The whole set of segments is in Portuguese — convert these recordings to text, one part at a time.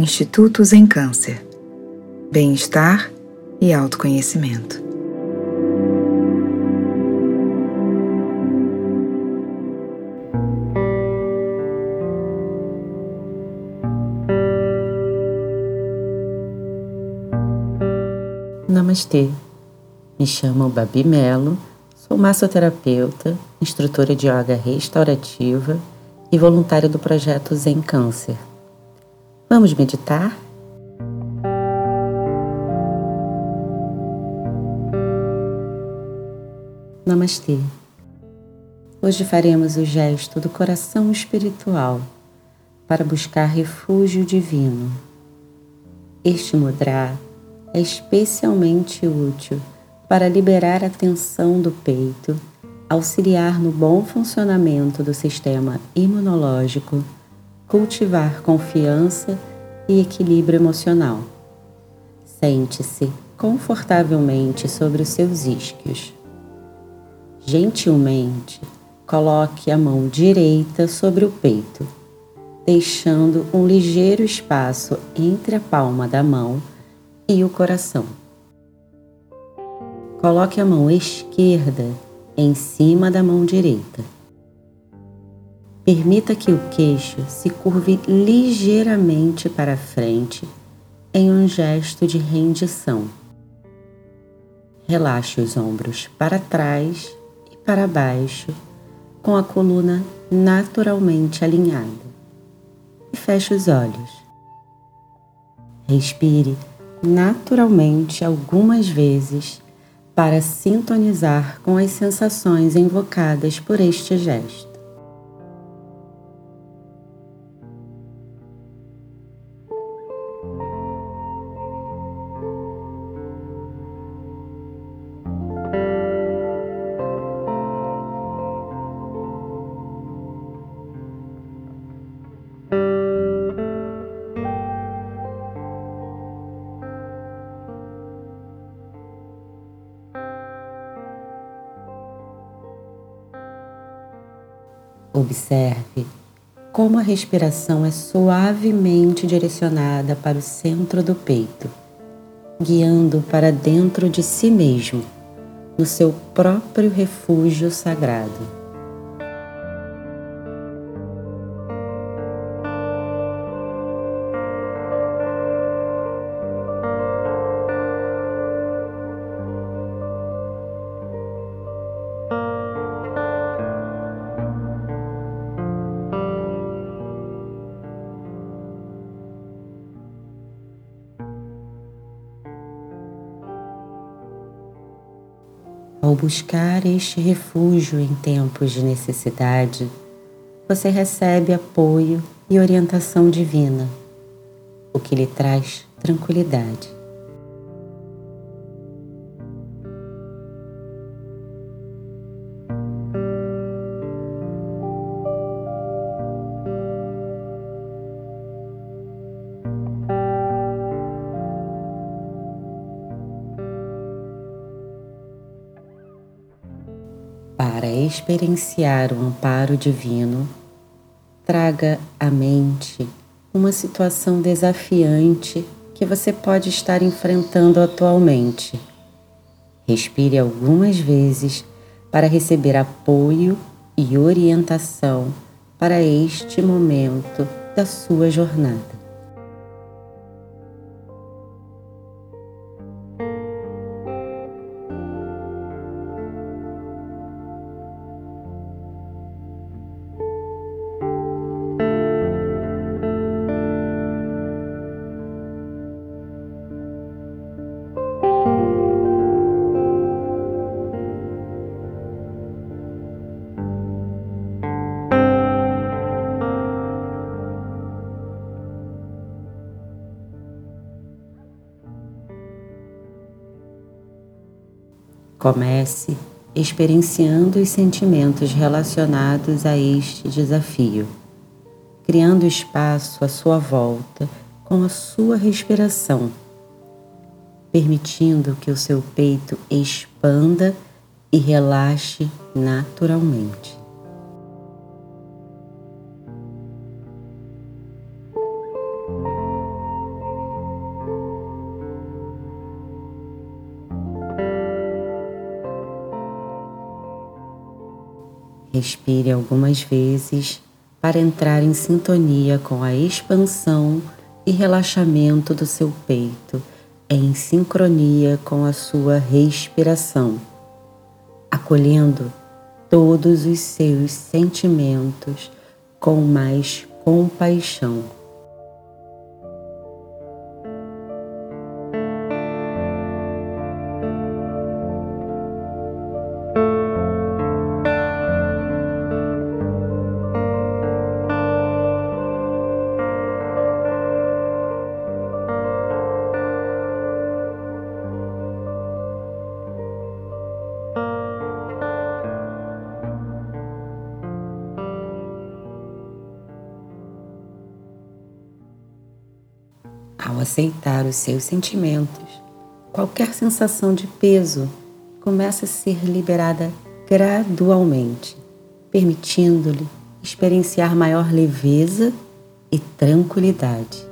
Institutos em Câncer. Bem-estar e autoconhecimento. Namastê. Me chamo Babi Melo, sou massoterapeuta, instrutora de yoga restaurativa e voluntária do projeto Zen Câncer. Vamos meditar? Namastê. Hoje faremos o gesto do coração espiritual para buscar refúgio divino. Este mudra é especialmente útil para liberar a tensão do peito, auxiliar no bom funcionamento do sistema imunológico, cultivar confiança e equilíbrio emocional. Sente-se confortavelmente sobre os seus isquios. Gentilmente, coloque a mão direita sobre o peito, deixando um ligeiro espaço entre a palma da mão e o coração. Coloque a mão esquerda em cima da mão direita. Permita que o queixo se curve ligeiramente para frente em um gesto de rendição. Relaxe os ombros para trás e para baixo, com a coluna naturalmente alinhada. E feche os olhos. Respire naturalmente algumas vezes para sintonizar com as sensações invocadas por este gesto. Observe como a respiração é suavemente direcionada para o centro do peito, guiando para dentro de si mesmo, no seu próprio refúgio sagrado. Ao buscar este refúgio em tempos de necessidade, você recebe apoio e orientação divina, o que lhe traz tranquilidade. Para experienciar o amparo divino, traga à mente uma situação desafiante que você pode estar enfrentando atualmente. Respire algumas vezes para receber apoio e orientação para este momento da sua jornada. Comece experienciando os sentimentos relacionados a este desafio, criando espaço à sua volta com a sua respiração, permitindo que o seu peito expanda e relaxe naturalmente. Respire algumas vezes para entrar em sintonia com a expansão e relaxamento do seu peito, em sincronia com a sua respiração, acolhendo todos os seus sentimentos com mais compaixão. Aceitar os seus sentimentos, qualquer sensação de peso começa a ser liberada gradualmente, permitindo-lhe experienciar maior leveza e tranquilidade.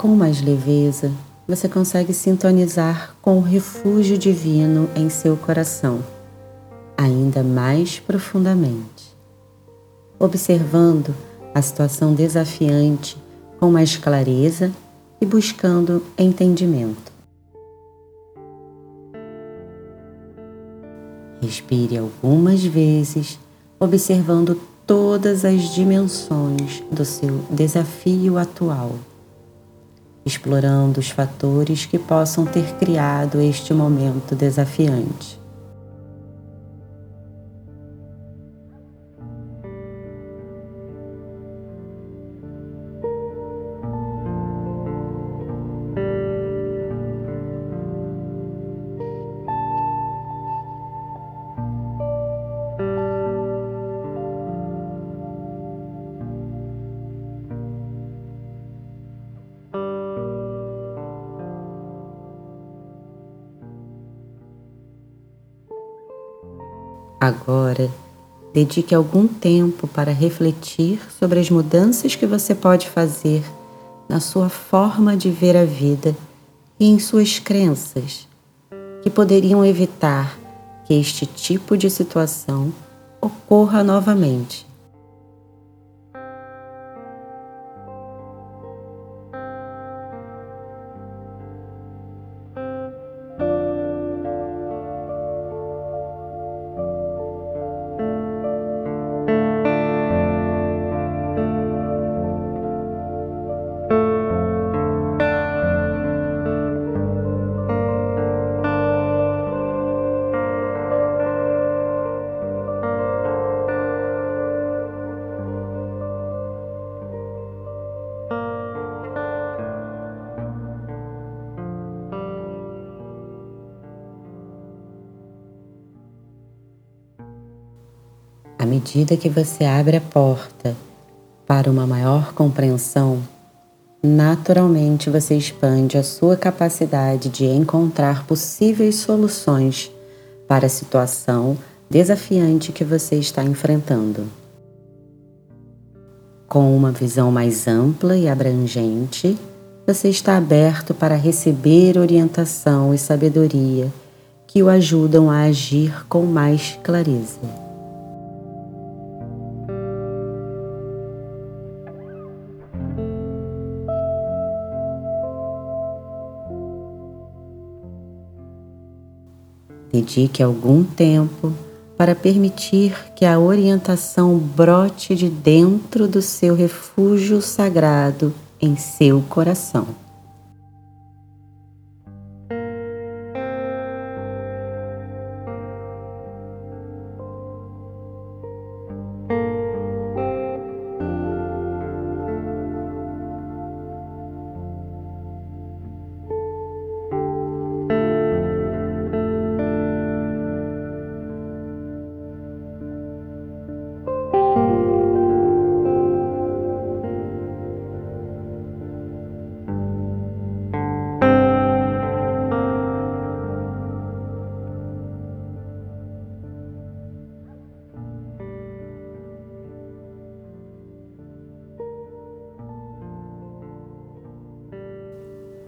Com mais leveza, você consegue sintonizar com o refúgio divino em seu coração, ainda mais profundamente. Observando a situação desafiante com mais clareza e buscando entendimento. Respire algumas vezes, observando todas as dimensões do seu desafio atual explorando os fatores que possam ter criado este momento desafiante. Agora, dedique algum tempo para refletir sobre as mudanças que você pode fazer na sua forma de ver a vida e em suas crenças, que poderiam evitar que este tipo de situação ocorra novamente. Medida que você abre a porta para uma maior compreensão, naturalmente você expande a sua capacidade de encontrar possíveis soluções para a situação desafiante que você está enfrentando. Com uma visão mais ampla e abrangente, você está aberto para receber orientação e sabedoria que o ajudam a agir com mais clareza. Dedique algum tempo para permitir que a orientação brote de dentro do seu refúgio sagrado em seu coração.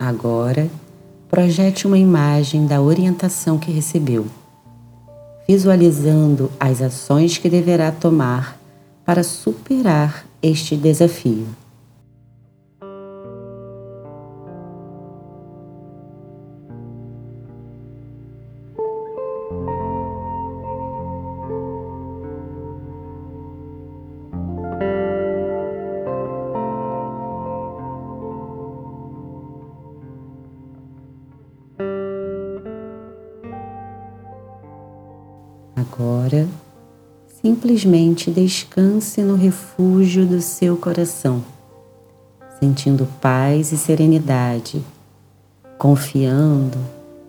Agora, projete uma imagem da orientação que recebeu, visualizando as ações que deverá tomar para superar este desafio. Agora, simplesmente descanse no refúgio do seu coração, sentindo paz e serenidade, confiando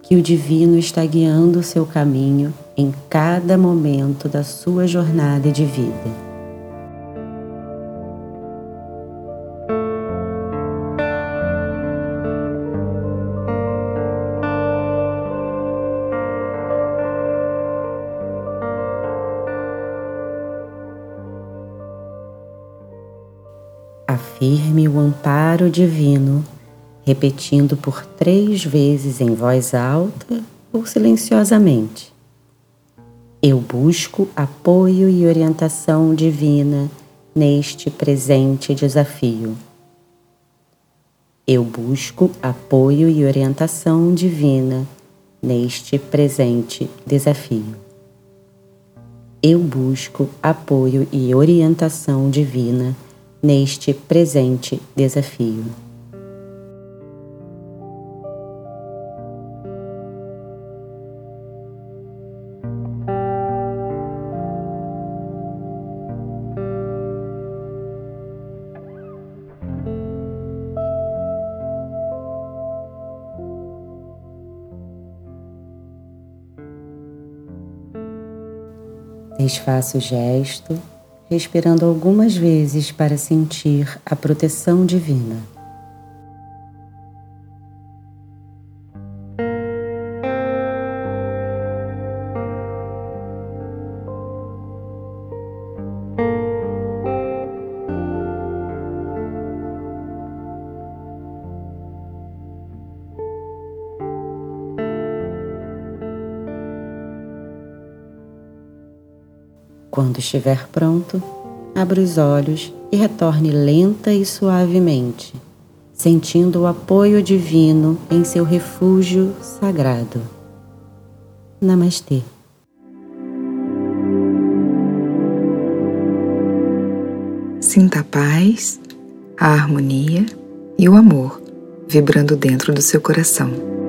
que o Divino está guiando o seu caminho em cada momento da sua jornada de vida. Afirme o amparo divino, repetindo por três vezes em voz alta ou silenciosamente. Eu busco apoio e orientação divina neste presente desafio. Eu busco apoio e orientação divina neste presente desafio. Eu busco apoio e orientação divina neste presente desafio. Desfaça o gesto respirando algumas vezes para sentir a proteção divina. Quando estiver pronto, abra os olhos e retorne lenta e suavemente, sentindo o apoio divino em seu refúgio sagrado. Namastê. Sinta a paz, a harmonia e o amor vibrando dentro do seu coração.